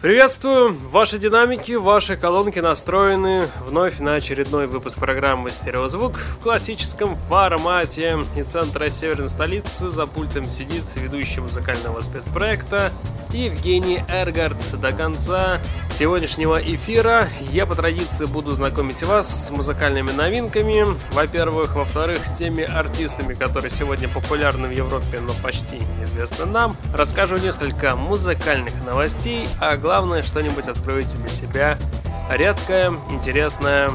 Приветствую! Ваши динамики, ваши колонки настроены вновь на очередной выпуск программы «Стереозвук» в классическом формате. Из центра северной столицы за пультом сидит ведущий музыкального спецпроекта Евгений Эргард. До конца сегодняшнего эфира я по традиции буду знакомить вас с музыкальными новинками. Во-первых, во-вторых, с теми артистами, которые сегодня популярны в Европе, но почти неизвестны нам. Расскажу несколько музыкальных новостей, а главное, что-нибудь откроете для себя редкое, интересное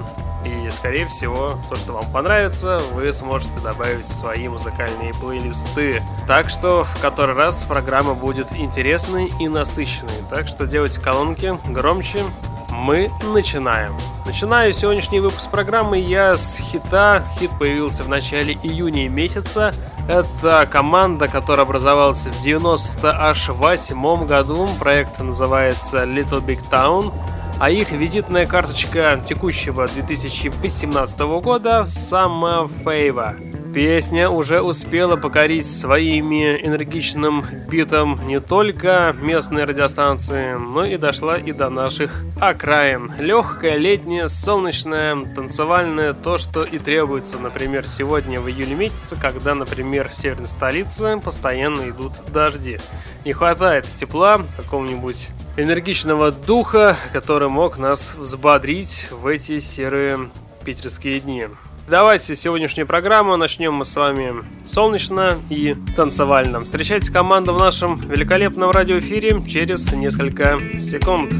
и, скорее всего, то, что вам понравится, вы сможете добавить в свои музыкальные плейлисты. Так что в который раз программа будет интересной и насыщенной. Так что делайте колонки громче. Мы начинаем. Начинаю сегодняшний выпуск программы я с хита. Хит появился в начале июня месяца. Это команда, которая образовалась в 98 году. Проект называется Little Big Town а их визитная карточка текущего 2018 года «Summer Favor». Песня уже успела покорить своими энергичным битом не только местные радиостанции, но и дошла и до наших окраин. Легкая, летняя, солнечная, танцевальная, то, что и требуется, например, сегодня в июле месяце, когда, например, в северной столице постоянно идут дожди. Не хватает тепла, какого-нибудь энергичного духа, который мог нас взбодрить в эти серые питерские дни. Давайте сегодняшнюю программу начнем мы с вами солнечно и танцевально. Встречайте команду в нашем Великолепном радиоэфире через несколько секунд.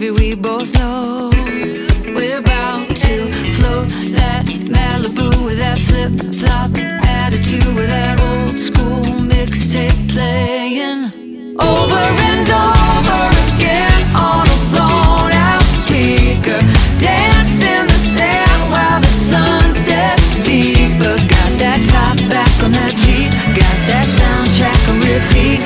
baby, we both flip flop attitude, with that old school mixtape playing over and over again on a blown out speaker. Dance in the sand while the sun sets deeper. Got that top back on that Jeep, got that soundtrack on repeat,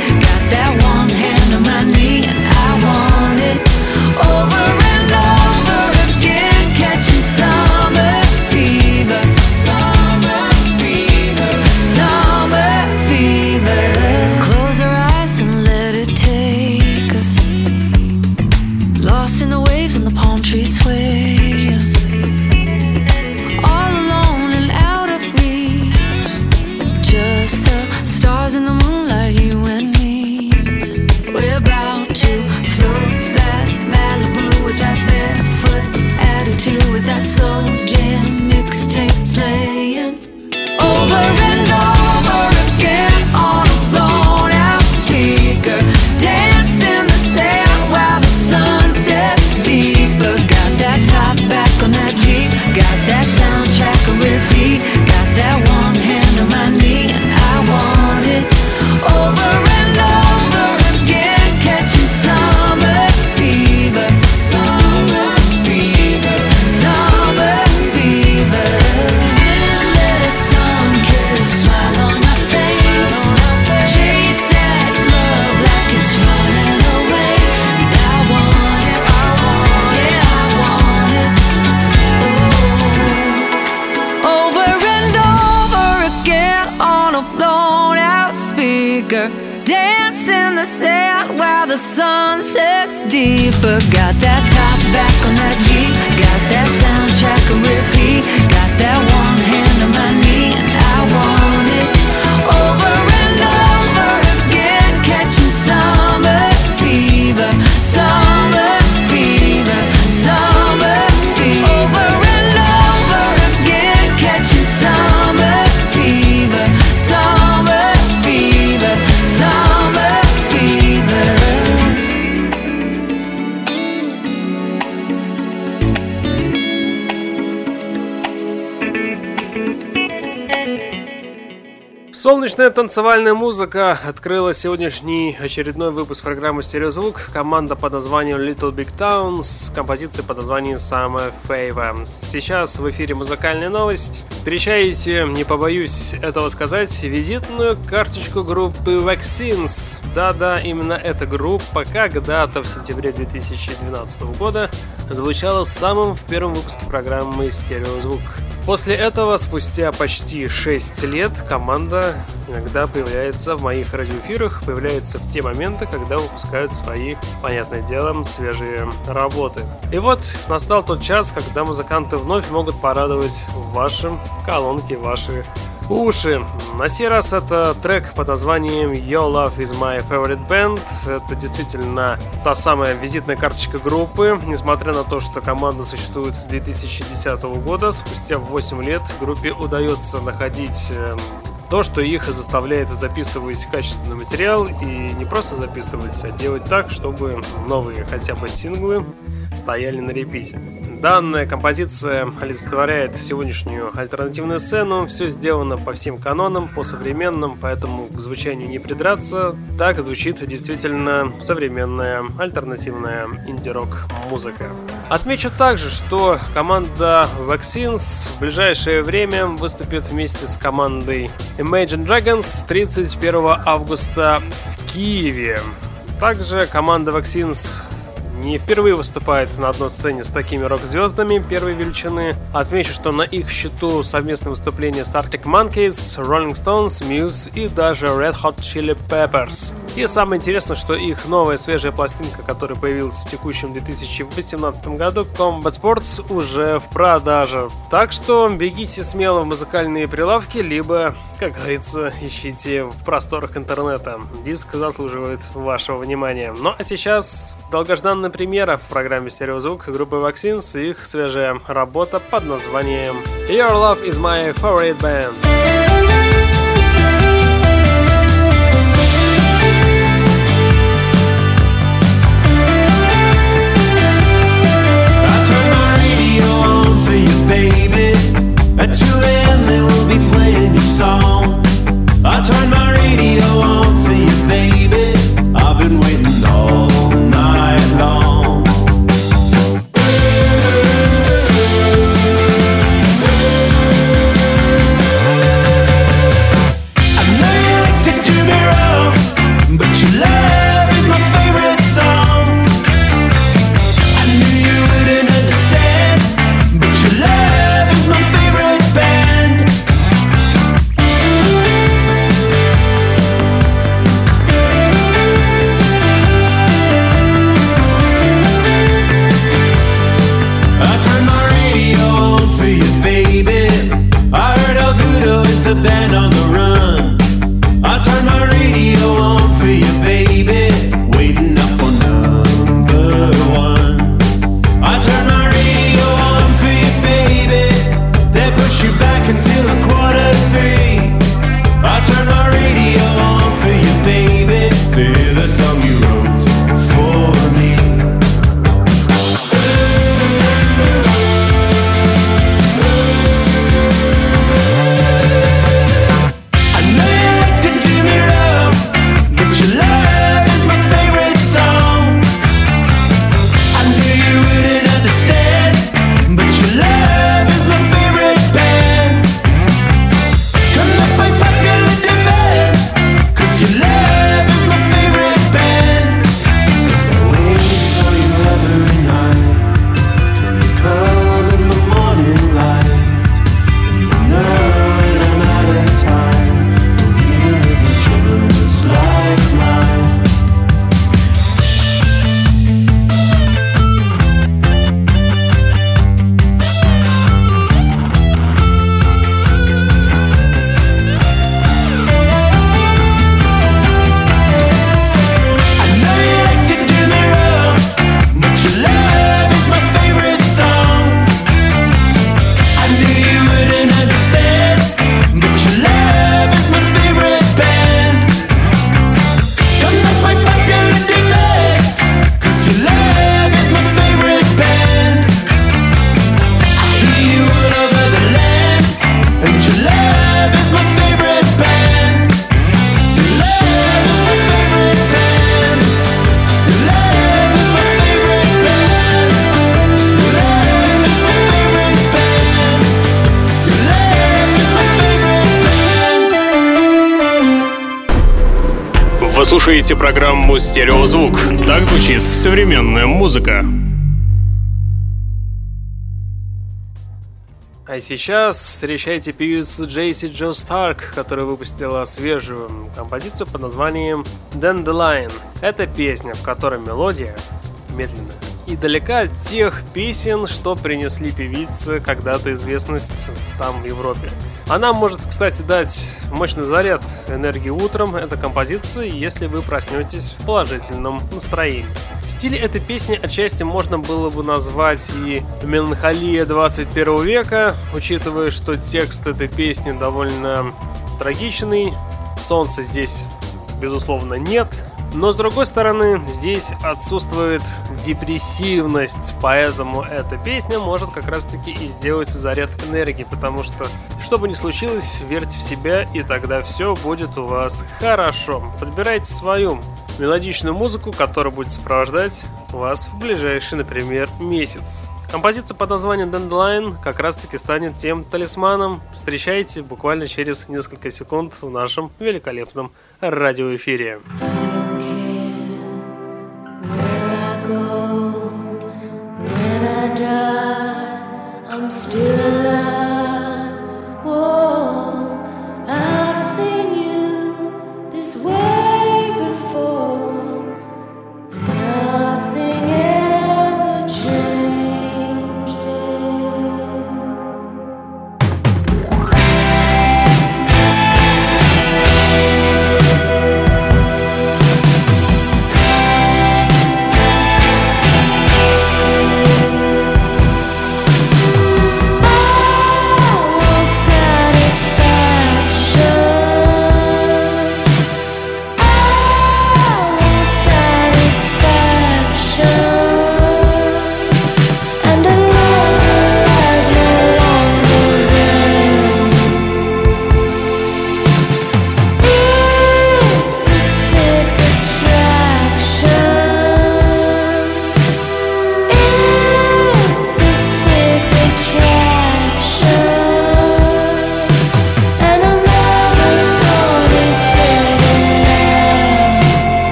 Солнечная танцевальная музыка открыла сегодняшний очередной выпуск программы «Стереозвук». Команда под названием Little Big Town с композицией под названием Summer Favor. Сейчас в эфире музыкальная новость. Встречаете, не побоюсь этого сказать, визитную карточку группы Vaccines. Да-да, именно эта группа когда-то в сентябре 2012 года звучала в самом в первом выпуске программы «Стереозвук». После этого, спустя почти 6 лет, команда иногда появляется в моих радиоэфирах, появляется в те моменты, когда выпускают свои, понятное дело, свежие работы. И вот настал тот час, когда музыканты вновь могут порадовать в вашем колонке ваши уши. На сей раз это трек под названием Your Love is My Favorite Band. Это действительно та самая визитная карточка группы. Несмотря на то, что команда существует с 2010 года, спустя 8 лет группе удается находить эм, то, что их заставляет записывать качественный материал и не просто записывать, а делать так, чтобы новые хотя бы синглы стояли на репите. Данная композиция олицетворяет сегодняшнюю альтернативную сцену. Все сделано по всем канонам, по современным, поэтому к звучанию не придраться. Так звучит действительно современная альтернативная инди-рок музыка. Отмечу также, что команда Vaccines в ближайшее время выступит вместе с командой Imagine Dragons 31 августа в Киеве. Также команда Vaccines не впервые выступает на одной сцене с такими рок-звездами первой величины. Отмечу, что на их счету совместные выступления с Arctic Monkeys, Rolling Stones, Muse и даже Red Hot Chili Peppers. И самое интересное, что их новая свежая пластинка, которая появилась в текущем 2018 году, Combat Sports, уже в продаже. Так что бегите смело в музыкальные прилавки, либо, как говорится, ищите в просторах интернета. Диск заслуживает вашего внимания. Ну а сейчас долгожданная примера в программе «Стереозвук» группы Vaccines и их свежая работа под названием «Your Love is my favorite band». I turn my radio on for you, baby. I've been waiting all слушаете программу «Стереозвук». Так звучит современная музыка. А сейчас встречайте певицу Джейси Джо Старк, которая выпустила свежую композицию под названием Dandelion. Это песня, в которой мелодия медленная и далека от тех песен, что принесли певице когда-то известность там в Европе. Она может, кстати, дать мощный заряд энергии утром, эта композиция, если вы проснетесь в положительном настроении. Стиль этой песни отчасти можно было бы назвать и меланхолия 21 века, учитывая, что текст этой песни довольно трагичный, солнца здесь, безусловно, нет, но с другой стороны, здесь отсутствует депрессивность, поэтому эта песня может как раз таки и сделать заряд энергии, потому что, что бы ни случилось, верьте в себя, и тогда все будет у вас хорошо. Подбирайте свою мелодичную музыку, которая будет сопровождать вас в ближайший, например, месяц. Композиция под названием Dandelion как раз таки станет тем талисманом. Встречайте буквально через несколько секунд в нашем великолепном радиоэфире. I'm still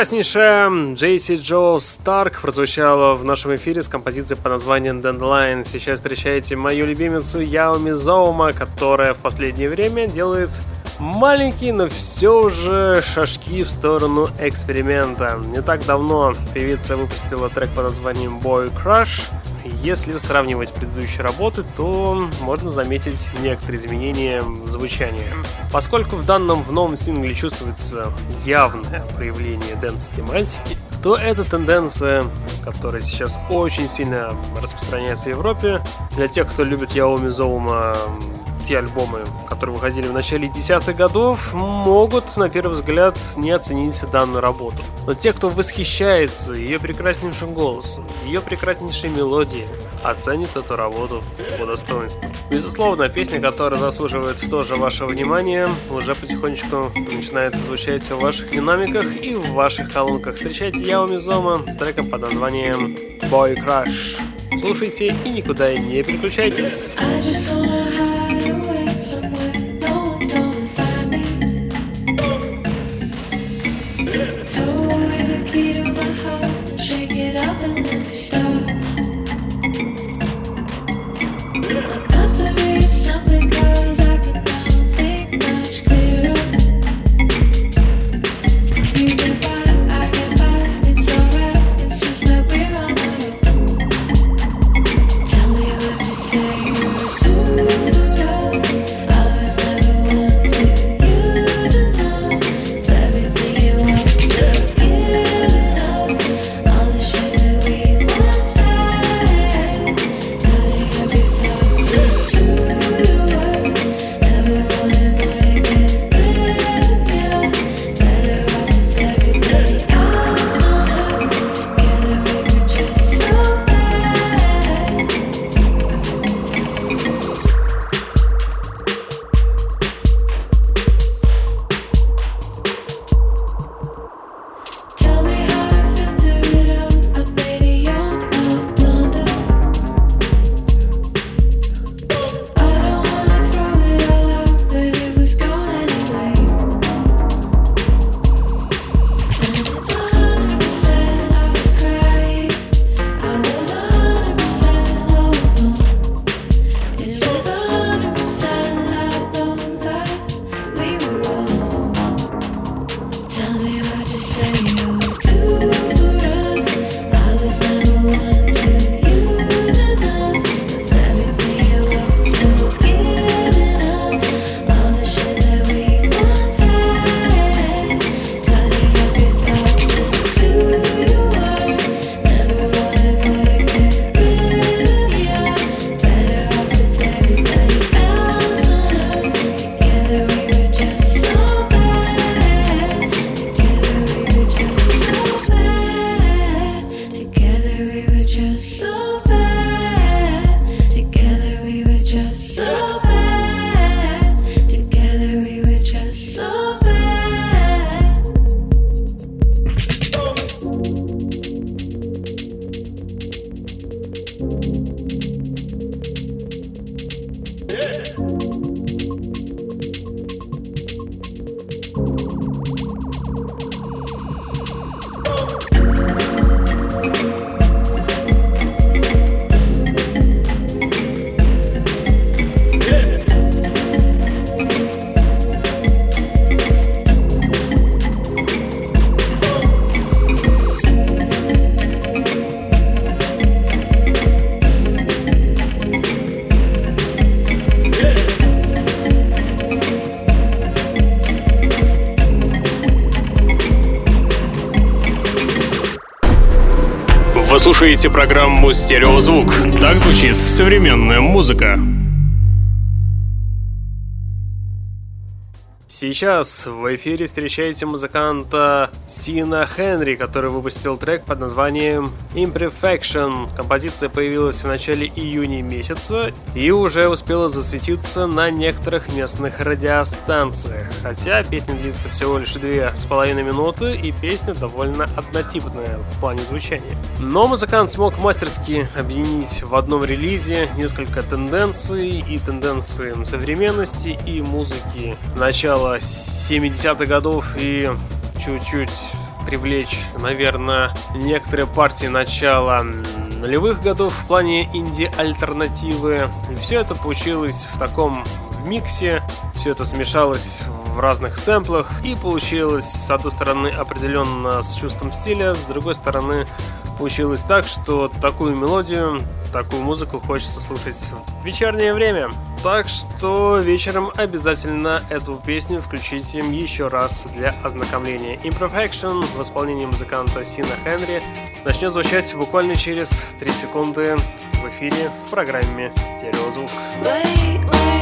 Прекраснейшая Джейси Джо Старк прозвучала в нашем эфире с композицией по названию Dandelion. Сейчас встречаете мою любимицу Яоми Зоума, которая в последнее время делает маленькие, но все же шажки в сторону эксперимента. Не так давно певица выпустила трек под названием Boy Crush. Если сравнивать с предыдущей работы, то можно заметить некоторые изменения в звучании. Поскольку в данном в новом сингле чувствуется явное проявление дэнс-тематики, то эта тенденция, которая сейчас очень сильно распространяется в Европе, для тех, кто любит Яоми Зоума, те альбомы, которые выходили в начале десятых годов, могут, на первый взгляд, не оценить данную работу. Но те, кто восхищается ее прекраснейшим голосом, ее прекраснейшей мелодией, оценит эту работу по достоинству. Безусловно, песня, которая заслуживает тоже вашего внимания, уже потихонечку начинает звучать в ваших динамиках и в ваших колонках. Встречайте Яо Мизома с треком под названием Boy Crush. Слушайте и никуда не переключайтесь. Слушаете программу «Стереозвук». Так звучит современная музыка. Сейчас в эфире встречаете музыканта Сина Хенри, который выпустил трек под названием Imperfection. Композиция появилась в начале июня месяца и уже успела засветиться на некоторых местных радиостанциях. Хотя песня длится всего лишь две с половиной минуты и песня довольно однотипная в плане звучания. Но музыкант смог мастерски объединить в одном релизе несколько тенденций и тенденции современности и музыки начала 70-х годов и чуть-чуть привлечь, наверное, некоторые партии начала нулевых годов в плане инди-альтернативы. И все это получилось в таком миксе, все это смешалось в разных сэмплах и получилось с одной стороны определенно с чувством стиля, с другой стороны получилось так, что такую мелодию, такую музыку хочется слушать в вечернее время. Так что вечером обязательно эту песню включите еще раз для ознакомления. Imperfection в исполнении музыканта Сина Хенри начнет звучать буквально через 3 секунды в эфире в программе «Стереозвук». Lately.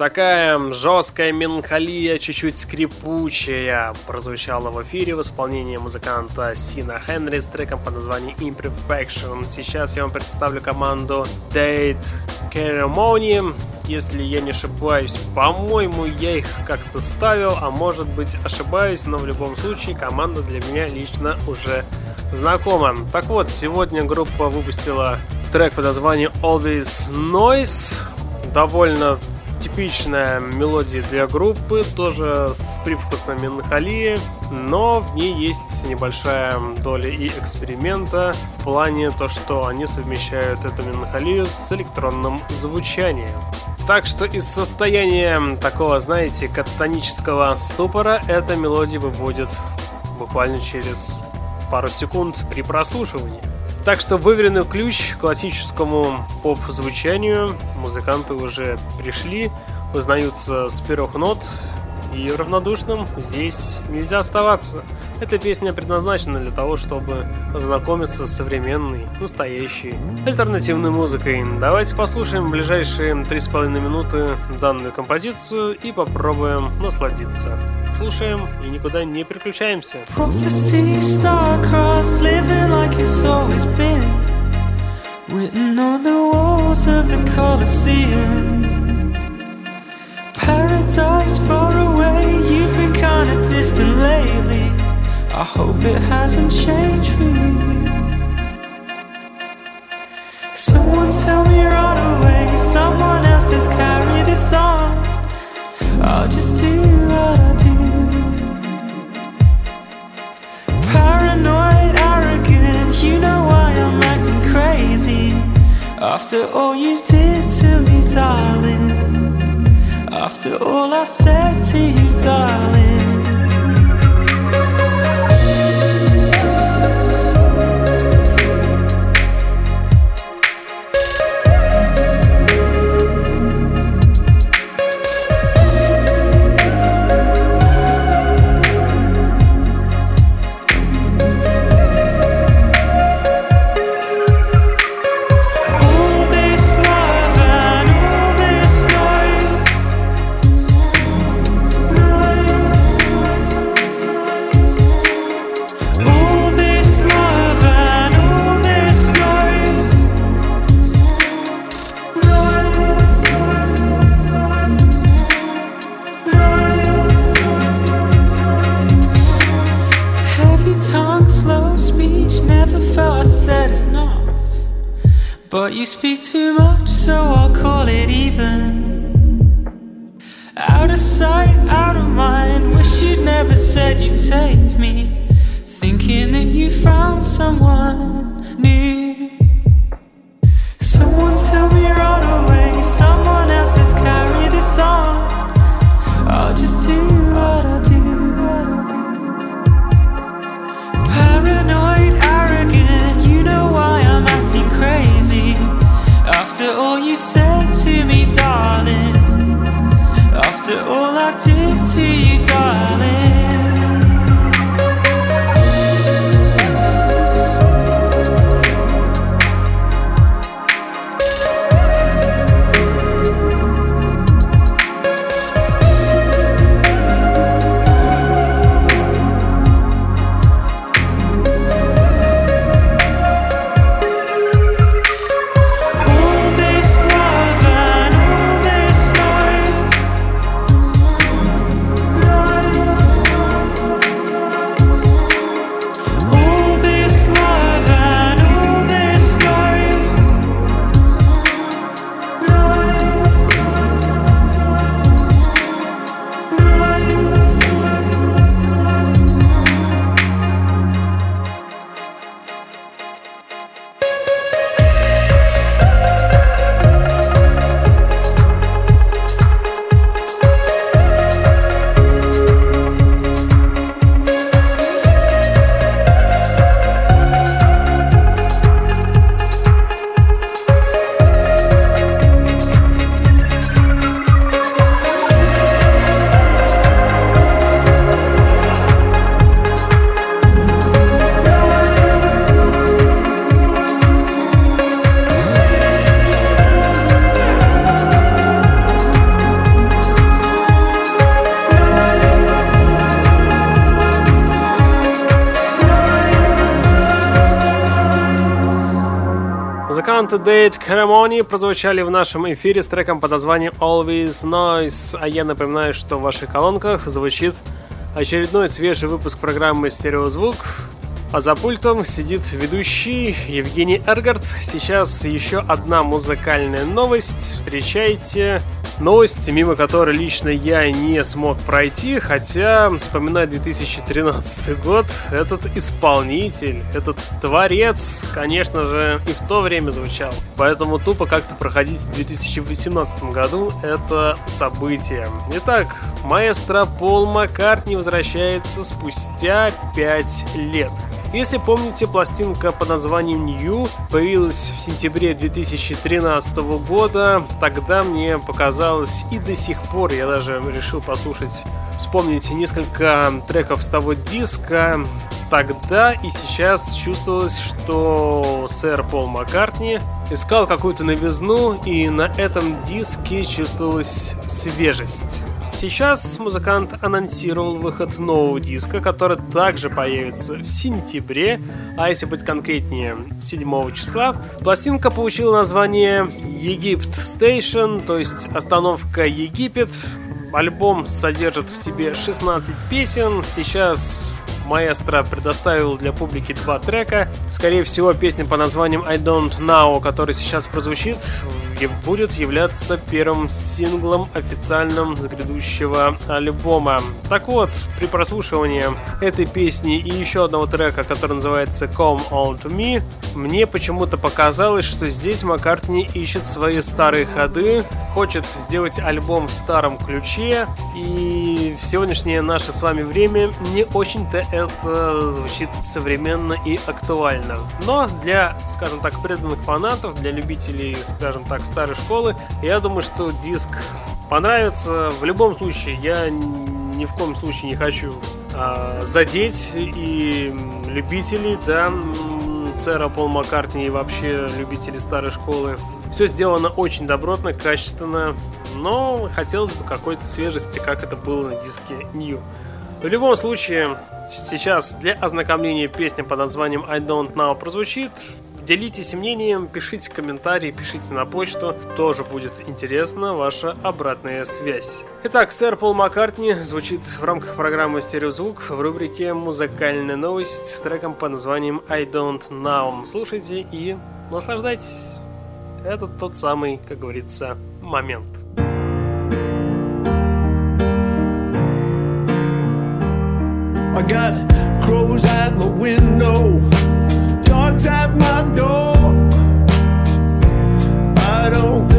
Такая жесткая меланхолия, чуть-чуть скрипучая, прозвучала в эфире в исполнении музыканта Сина Хенри с треком под названием Imperfection. Сейчас я вам представлю команду Date Ceremony. Если я не ошибаюсь, по-моему, я их как-то ставил, а может быть ошибаюсь, но в любом случае команда для меня лично уже знакома. Так вот, сегодня группа выпустила трек под названием Always Noise. Довольно типичная мелодия для группы, тоже с привкусом меланхолии, но в ней есть небольшая доля и эксперимента в плане то, что они совмещают эту меланхолию с электронным звучанием. Так что из состояния такого, знаете, кататонического ступора эта мелодия выводит буквально через пару секунд при прослушивании. Так что выверенный ключ к классическому поп-звучанию. Музыканты уже пришли, узнаются с первых нот, и равнодушным здесь нельзя оставаться. Эта песня предназначена для того, чтобы ознакомиться с современной, настоящей, альтернативной музыкой. Давайте послушаем в ближайшие три с половиной минуты данную композицию и попробуем насладиться. Слушаем и никуда не переключаемся. Written on the walls of the Colosseum Paradise far away, you've been kinda distant lately I hope it hasn't changed for you. Someone tell me right away, someone else has carried this on. I'll just do what I do. After all you did to me, darling. After all I said to you, darling. Date Ceremony прозвучали в нашем эфире с треком под названием Always Noise. А я напоминаю, что в ваших колонках звучит очередной свежий выпуск программы «Стереозвук». А за пультом сидит ведущий Евгений Эргард. Сейчас еще одна музыкальная новость. Встречайте Новость, мимо которой лично я не смог пройти, хотя, вспоминая 2013 год, этот исполнитель, этот творец, конечно же, и в то время звучал. Поэтому тупо как-то проходить в 2018 году это событие. Итак, маэстро Пол Маккартни возвращается спустя 5 лет. Если помните, пластинка под названием New появилась в сентябре 2013 года. Тогда мне показалось и до сих пор я даже решил послушать, вспомнить несколько треков с того диска. Тогда и сейчас чувствовалось, что сэр Пол Маккартни искал какую-то новизну, и на этом диске чувствовалась свежесть. Сейчас музыкант анонсировал выход нового диска, который также появится в сентябре, а если быть конкретнее, 7 числа. Пластинка получила название Египт Station, то есть остановка Египет. Альбом содержит в себе 16 песен. Сейчас маэстро предоставил для публики два трека. Скорее всего, песня по названием I Don't Know, который сейчас прозвучит, будет являться первым синглом официальным с грядущего альбома. Так вот, при прослушивании этой песни и еще одного трека, который называется Come On To Me, мне почему-то показалось, что здесь Маккартни ищет свои старые ходы, хочет сделать альбом в старом ключе, и в сегодняшнее наше с вами время не очень-то это звучит современно и актуально. Но для, скажем так, преданных фанатов, для любителей, скажем так, старой школы, я думаю, что диск понравится. В любом случае, я ни в коем случае не хочу а, задеть и любителей, да, сэра Пол Маккартни и вообще любители старой школы. Все сделано очень добротно, качественно, но хотелось бы какой-то свежести, как это было на диске New. В любом случае, сейчас для ознакомления песня под названием I Don't Know прозвучит. Делитесь мнением, пишите комментарии, пишите на почту. Тоже будет интересна ваша обратная связь. Итак, сэр Пол Маккартни звучит в рамках программы «Стереозвук» в рубрике «Музыкальная новость» с треком под названием «I Don't Know». Слушайте и наслаждайтесь. Это тот самый, как говорится, момент. I got crows at my window dogs at my door. I don't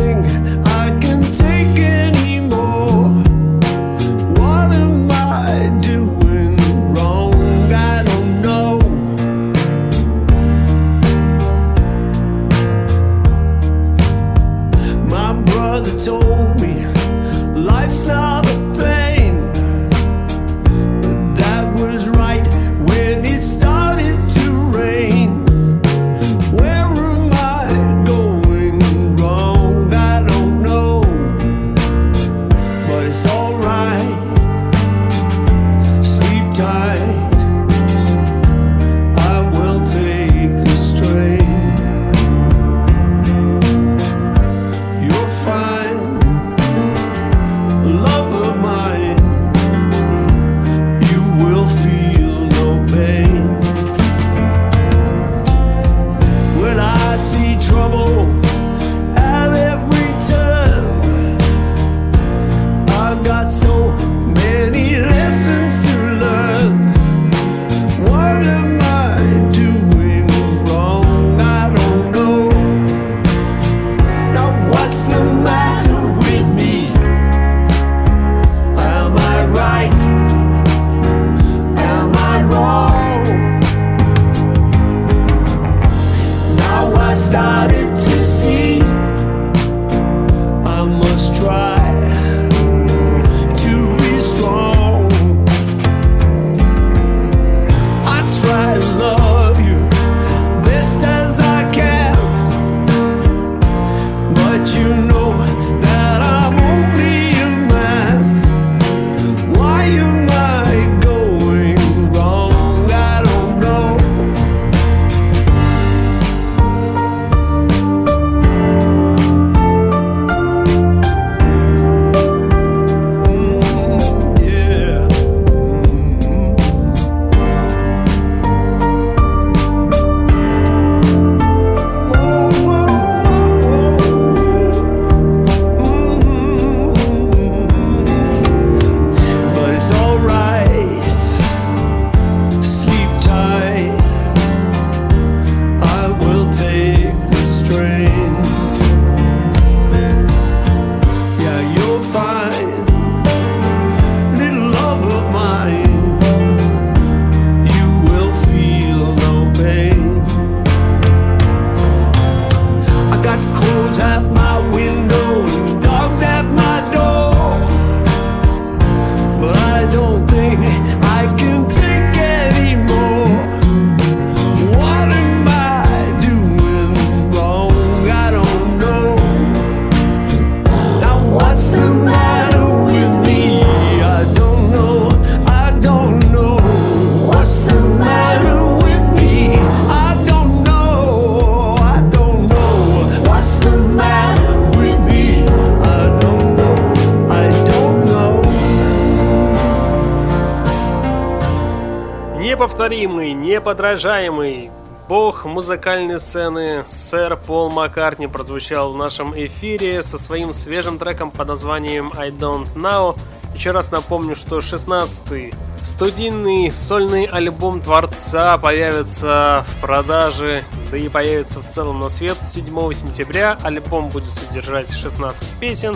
Неповторимый, неподражаемый, бог музыкальной сцены сэр Пол Маккартни прозвучал в нашем эфире со своим свежим треком под названием I Don't Know. Еще раз напомню, что 16-й студийный сольный альбом Творца появится в продаже, да и появится в целом на свет 7 сентября. Альбом будет содержать 16 песен,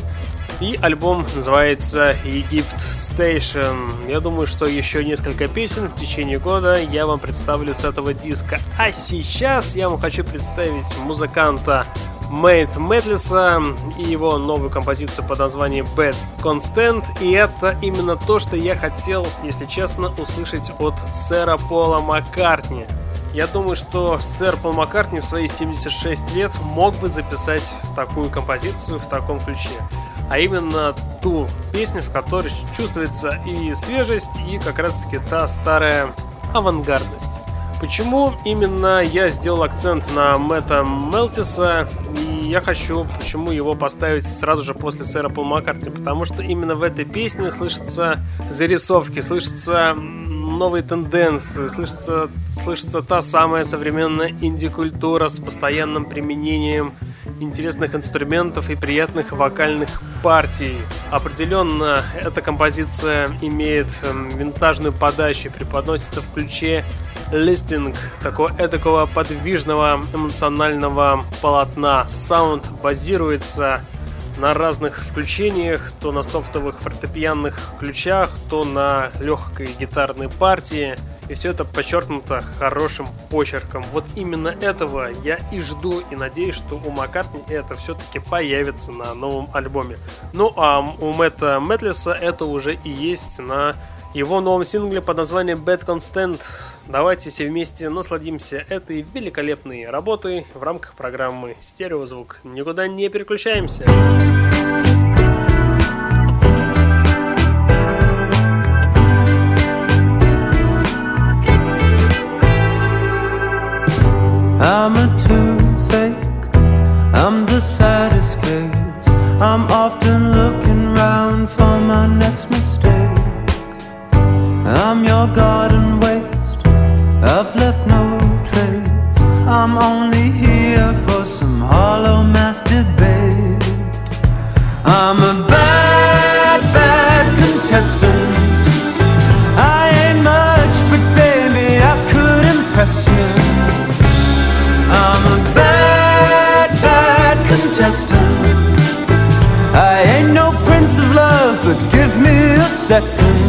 и альбом называется Египт Station. Я думаю, что еще несколько песен в течение года я вам представлю с этого диска. А сейчас я вам хочу представить музыканта Мэйт Мэтлиса и его новую композицию под названием Bad Constant. И это именно то, что я хотел, если честно, услышать от сэра Пола Маккартни. Я думаю, что сэр Пол Маккартни в свои 76 лет мог бы записать такую композицию в таком ключе а именно ту песню, в которой чувствуется и свежесть, и как раз-таки та старая авангардность. Почему именно я сделал акцент на Мэтта Мелтиса, и я хочу почему его поставить сразу же после сэра Пол Маккартни, потому что именно в этой песне слышатся зарисовки, слышатся новые тенденции, слышится, слышится та самая современная инди-культура с постоянным применением интересных инструментов и приятных вокальных партий. Определенно, эта композиция имеет эм, винтажную подачу, преподносится в ключе листинг такого эдакого подвижного эмоционального полотна. Саунд базируется на разных включениях, то на софтовых фортепианных ключах, то на легкой гитарной партии – и все это подчеркнуто хорошим почерком. Вот именно этого я и жду, и надеюсь, что у Маккартни это все-таки появится на новом альбоме. Ну а у Мэтта Мэтлиса это уже и есть на его новом сингле под названием Bad Constant. Давайте все вместе насладимся этой великолепной работой в рамках программы «Стереозвук». Никуда не переключаемся. I'm a toothache, I'm the saddest case. I'm often looking round for my next mistake. I'm your garden waste, I've left no trace. I'm only here for some hollow math debate. I'm a bad, bad contestant. Contestant. I ain't no prince of love, but give me a second.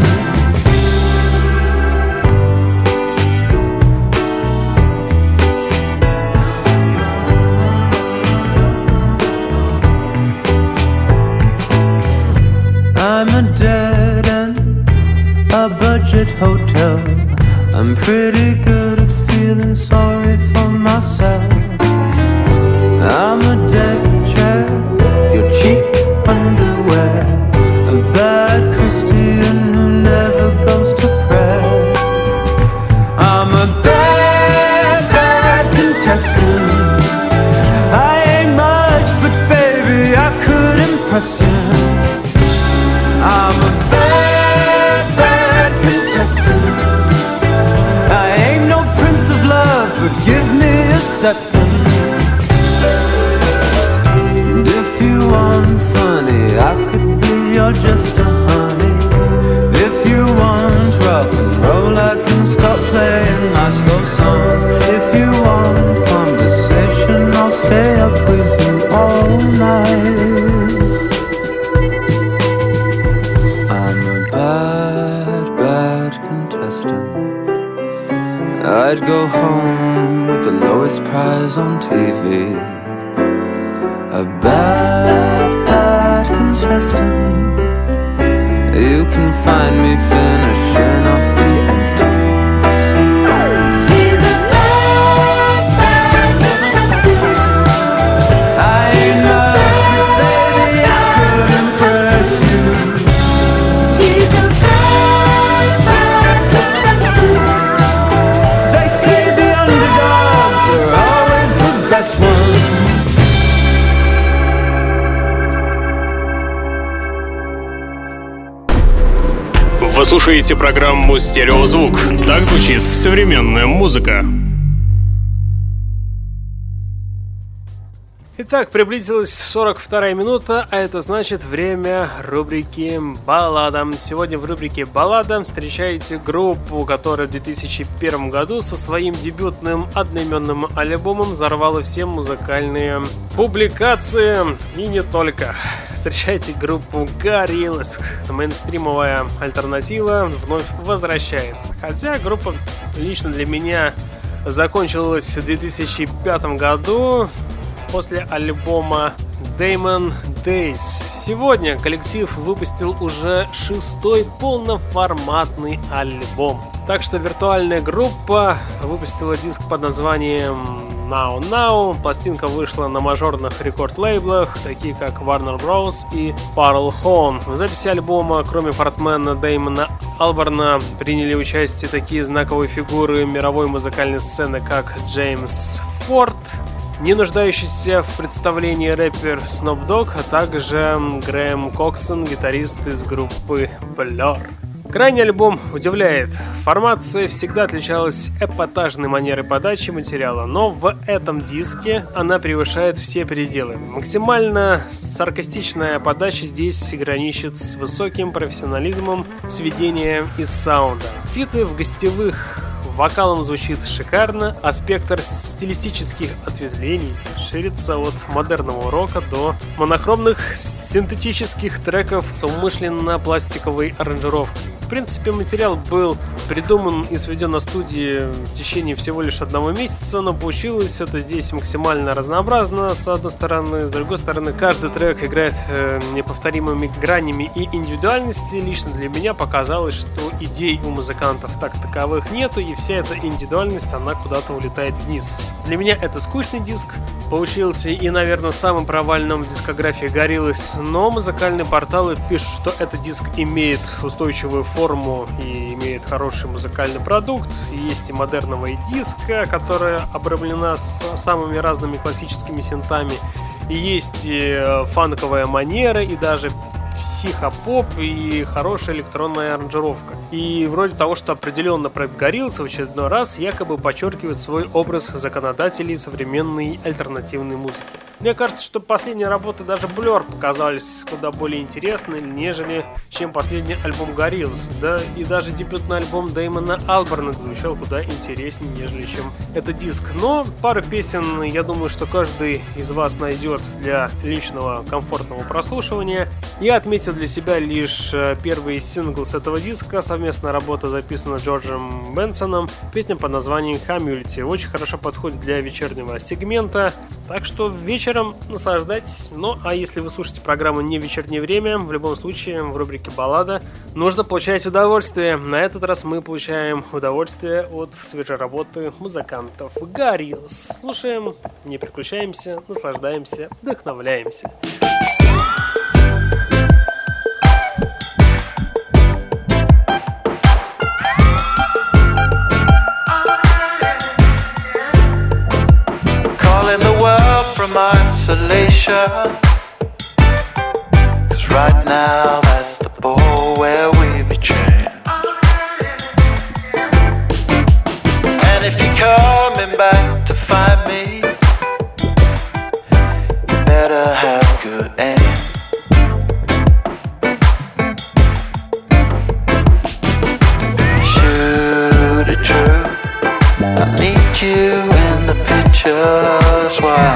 Программу «Стереозвук». Так звучит современная музыка. Итак, приблизилась 42 минута, а это значит время рубрики «Баллада». Сегодня в рубрике «Баллада» встречаете группу, которая в 2001 году со своим дебютным одноименным альбомом взорвала все музыкальные публикации, и не только. Встречайте группу Gorillaz. Мейнстримовая альтернатива вновь возвращается. Хотя группа лично для меня закончилась в 2005 году после альбома Damon Days. Сегодня коллектив выпустил уже шестой полноформатный альбом. Так что виртуальная группа выпустила диск под названием Now Now. Пластинка вышла на мажорных рекорд-лейблах, такие как Warner Bros. и Pearl Home. В записи альбома, кроме фортмена Дэймона Алберна, приняли участие такие знаковые фигуры мировой музыкальной сцены, как Джеймс Форд, не нуждающийся в представлении рэпер Snoop Dogg, а также Грэм Коксон, гитарист из группы Blur. Крайний альбом удивляет. Формация всегда отличалась эпатажной манерой подачи материала, но в этом диске она превышает все пределы. Максимально саркастичная подача здесь граничит с высоким профессионализмом сведения из саунда. Фиты в гостевых Вокалом звучит шикарно, а спектр стилистических ответвлений ширится от модерного рока до монохромных синтетических треков с умышленно пластиковой аранжировкой. В принципе, материал был придуман и сведен на студии в течение всего лишь одного месяца, но получилось это здесь максимально разнообразно, с одной стороны. С другой стороны, каждый трек играет э, неповторимыми гранями и индивидуальности. Лично для меня показалось, что идей у музыкантов так таковых нету, и вся эта индивидуальность, она куда-то улетает вниз. Для меня это скучный диск, получился и, наверное, самым провальным в дискографии Gorillaz, но музыкальные порталы пишут, что этот диск имеет устойчивую и имеет хороший музыкальный продукт. Есть и модерновая диска, которая обрамлена с самыми разными классическими синтами. И есть и э, фанковая манера, и даже психопоп и хорошая электронная аранжировка. И вроде того, что определенно проект Гориллс в очередной раз якобы подчеркивает свой образ законодателей современной альтернативной музыки. Мне кажется, что последние работы даже Blur показались куда более интересны, нежели чем последний альбом Gorillaz. Да и даже дебютный альбом Дэймона Алберна звучал куда интереснее, нежели чем этот диск. Но пару песен, я думаю, что каждый из вас найдет для личного комфортного прослушивания. Я отметил для себя лишь э, первый сингл с этого диска, совместная работа записана Джорджем Бенсоном, песня под названием Community. Очень хорошо подходит для вечернего сегмента, так что вечер вечером наслаждайтесь. Ну, а если вы слушаете программу не в вечернее время, в любом случае в рубрике «Баллада» нужно получать удовольствие. На этот раз мы получаем удовольствие от свежей работы музыкантов Гориллс. Слушаем, не переключаемся, наслаждаемся, вдохновляемся. from isolation. Cause right now that's the ball where we be trained. And if you're coming back to find me, you better have good aim. Shoot it true. I need you in the picture. That's why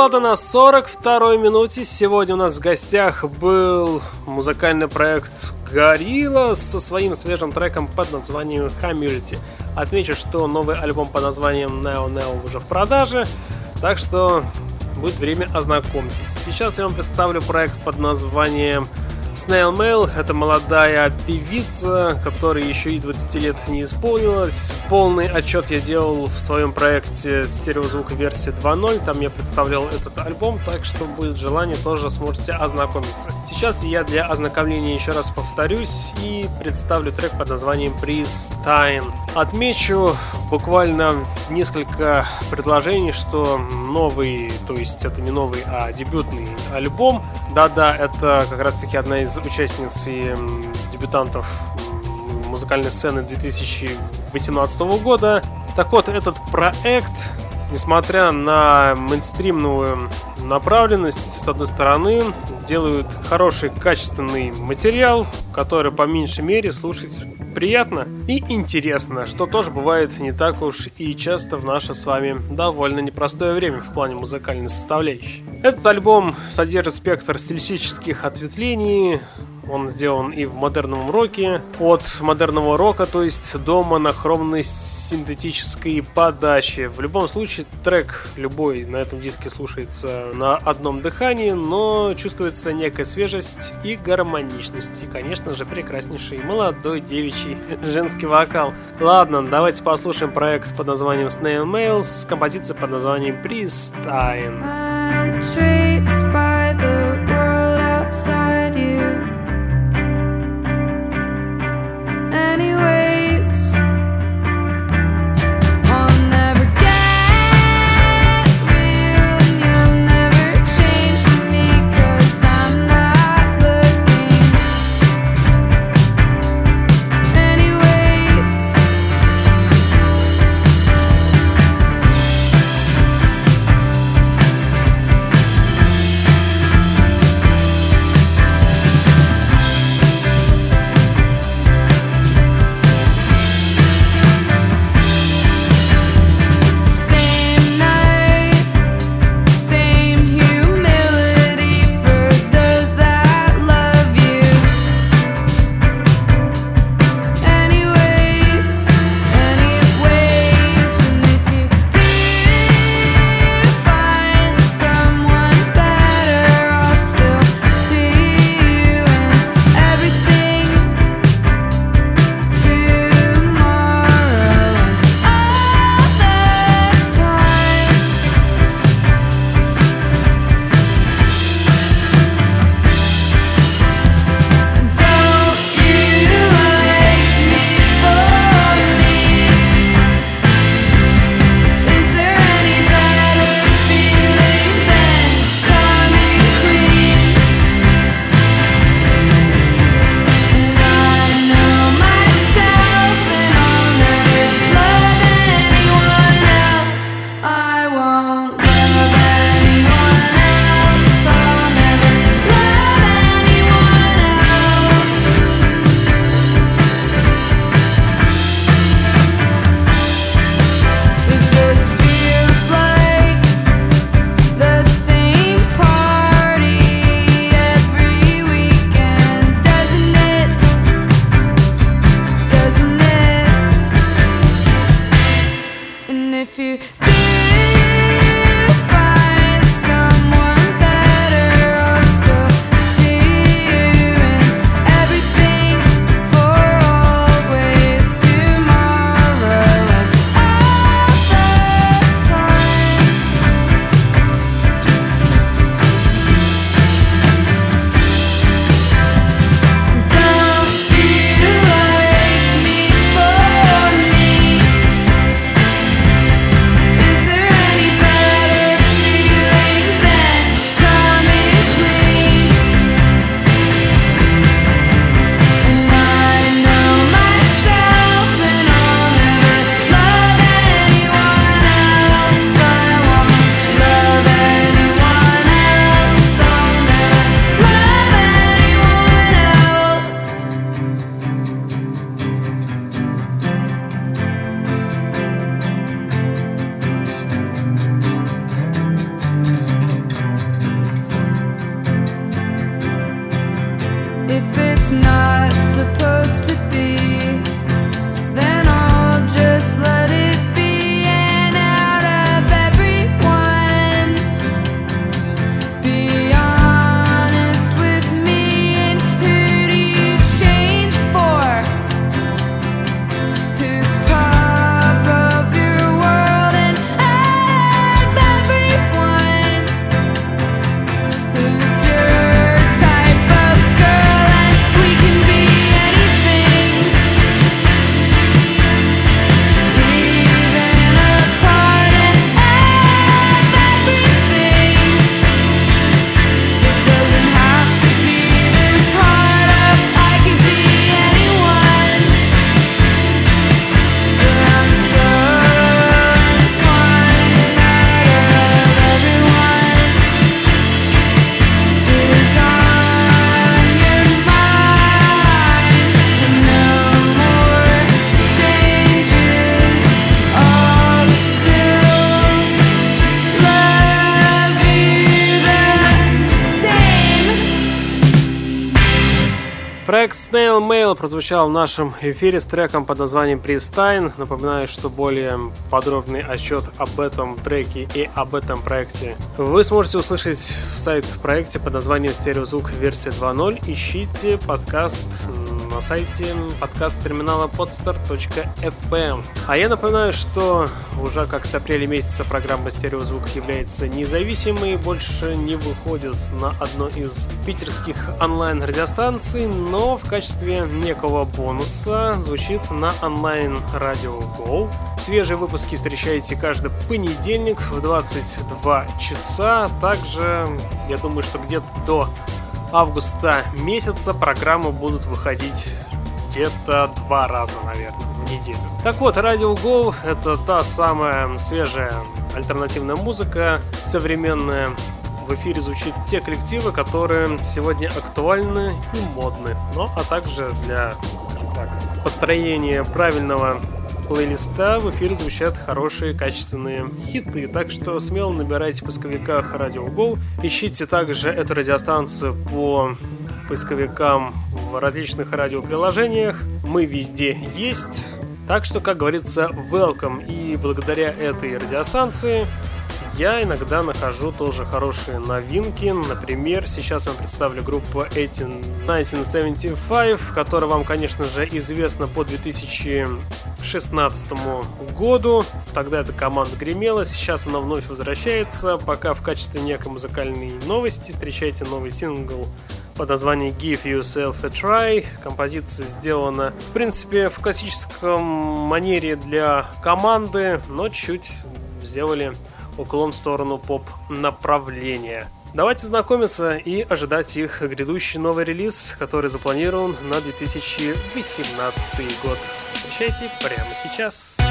баллада на 42-й минуте. Сегодня у нас в гостях был музыкальный проект Горилла со своим свежим треком под названием Humility. Отмечу, что новый альбом под названием Neo Neo уже в продаже, так что будет время ознакомьтесь. Сейчас я вам представлю проект под названием Snail Mail — это молодая певица, которой еще и 20 лет не исполнилось. Полный отчет я делал в своем проекте стереозвук версии 2.0, там я представлял этот альбом, так что будет желание, тоже сможете ознакомиться. Сейчас я для ознакомления еще раз повторюсь и представлю трек под названием Breeze Time. Отмечу буквально несколько предложений, что новый, то есть это не новый, а дебютный альбом. Да-да, это как раз таки одна из участниц и дебютантов музыкальной сцены 2018 года. Так вот, этот проект, несмотря на мейнстримную направленность, с одной стороны, делают хороший качественный материал, который по меньшей мере слушать приятно и интересно, что тоже бывает не так уж и часто в наше с вами довольно непростое время в плане музыкальной составляющей. Этот альбом содержит спектр стилистических ответвлений, он сделан и в модерном роке, от модерного рока, то есть до монохромной синтетической подачи. В любом случае, трек любой на этом диске слушается на одном дыхании, но чувствуется некая свежесть и гармоничность. И, конечно же, прекраснейший молодой девичий женский вокал. Ладно, давайте послушаем проект под названием Snail Mail с композицией под названием Pristine. if you Проект Snail Mail прозвучал в нашем эфире с треком под названием Пристайн. Напоминаю, что более подробный отчет об этом треке и об этом проекте вы сможете услышать в сайт проекте под названием Стереозвук версия 2.0. Ищите подкаст на сайте подкаст-терминала podstar.fm. А я напоминаю, что уже как с апреля месяца программа «Стереозвук» является независимой, больше не выходит на одной из питерских онлайн-радиостанций, но в качестве некого бонуса звучит на онлайн-радио Go. Свежие выпуски встречаете каждый понедельник в 22 часа. Также, я думаю, что где-то до августа месяца программы будут выходить где-то два раза, наверное, в неделю. Так вот, Radio Go — это та самая свежая альтернативная музыка, современная. В эфире звучат те коллективы, которые сегодня актуальны и модны, но а также для, так, построения правильного плейлиста в эфире звучат хорошие качественные хиты, так что смело набирайте в поисковиках Radio Go. Ищите также эту радиостанцию по поисковикам в различных радиоприложениях. Мы везде есть. Так что, как говорится, welcome. И благодаря этой радиостанции я иногда нахожу тоже хорошие новинки. Например, сейчас вам представлю группу 1975, которая вам, конечно же, известна по 2016 году. Тогда эта команда гремела, сейчас она вновь возвращается. Пока в качестве некой музыкальной новости встречайте новый сингл под названием Give Yourself a Try. Композиция сделана, в принципе, в классическом манере для команды, но чуть сделали уклон в сторону поп-направления. Давайте знакомиться и ожидать их грядущий новый релиз, который запланирован на 2018 год. Встречайте прямо сейчас. Вы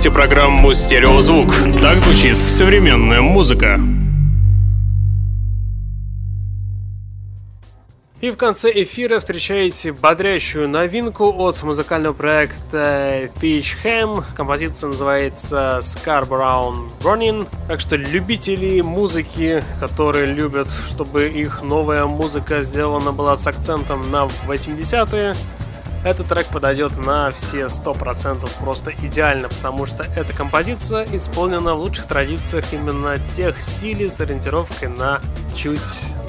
слушаете программу «Стереозвук». Так звучит современная музыка. И в конце эфира встречаете бодрящую новинку от музыкального проекта Fish Ham. Композиция называется Scarborough Running. Так что любители музыки, которые любят, чтобы их новая музыка сделана была с акцентом на 80-е, этот трек подойдет на все 100% просто идеально, потому что эта композиция исполнена в лучших традициях именно тех стилей с ориентировкой на чуть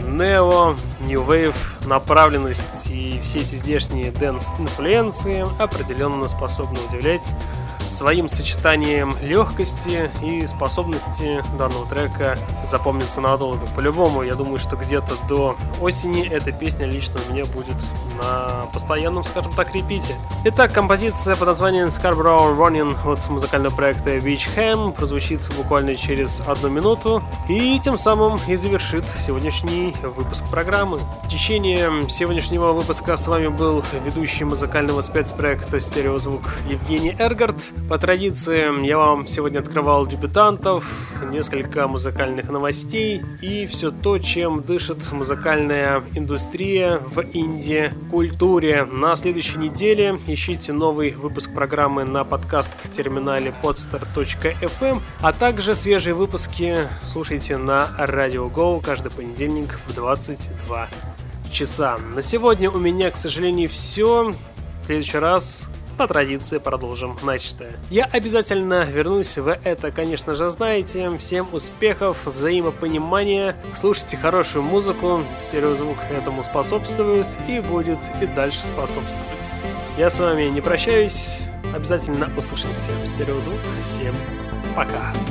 нео, new wave направленность и все эти здешние dance инфлюенции определенно способны удивлять своим сочетанием легкости и способности данного трека запомниться надолго. По-любому, я думаю, что где-то до осени эта песня лично у меня будет на постоянном, скажем так, репите. Итак, композиция под названием Scarborough Running от музыкального проекта Beach Ham прозвучит буквально через одну минуту и тем самым и завершит сегодняшний выпуск программы. В течение сегодняшнего выпуска с вами был ведущий музыкального спецпроекта «Стереозвук» Евгений Эргард. По традиции я вам сегодня открывал дебютантов, несколько музыкальных новостей и все то, чем дышит музыкальная индустрия в инди-культуре. На следующей неделе ищите новый выпуск программы на подкаст-терминале podster.fm, а также свежие выпуски слушайте на Radio Go каждый понедельник в 22 часа. На сегодня у меня, к сожалению, все. В следующий раз по традиции продолжим начатое. Я обязательно вернусь, вы это, конечно же, знаете. Всем успехов, взаимопонимания, слушайте хорошую музыку, стереозвук этому способствует и будет и дальше способствовать. Я с вами не прощаюсь, обязательно услышимся. Стереозвук, всем пока. Вы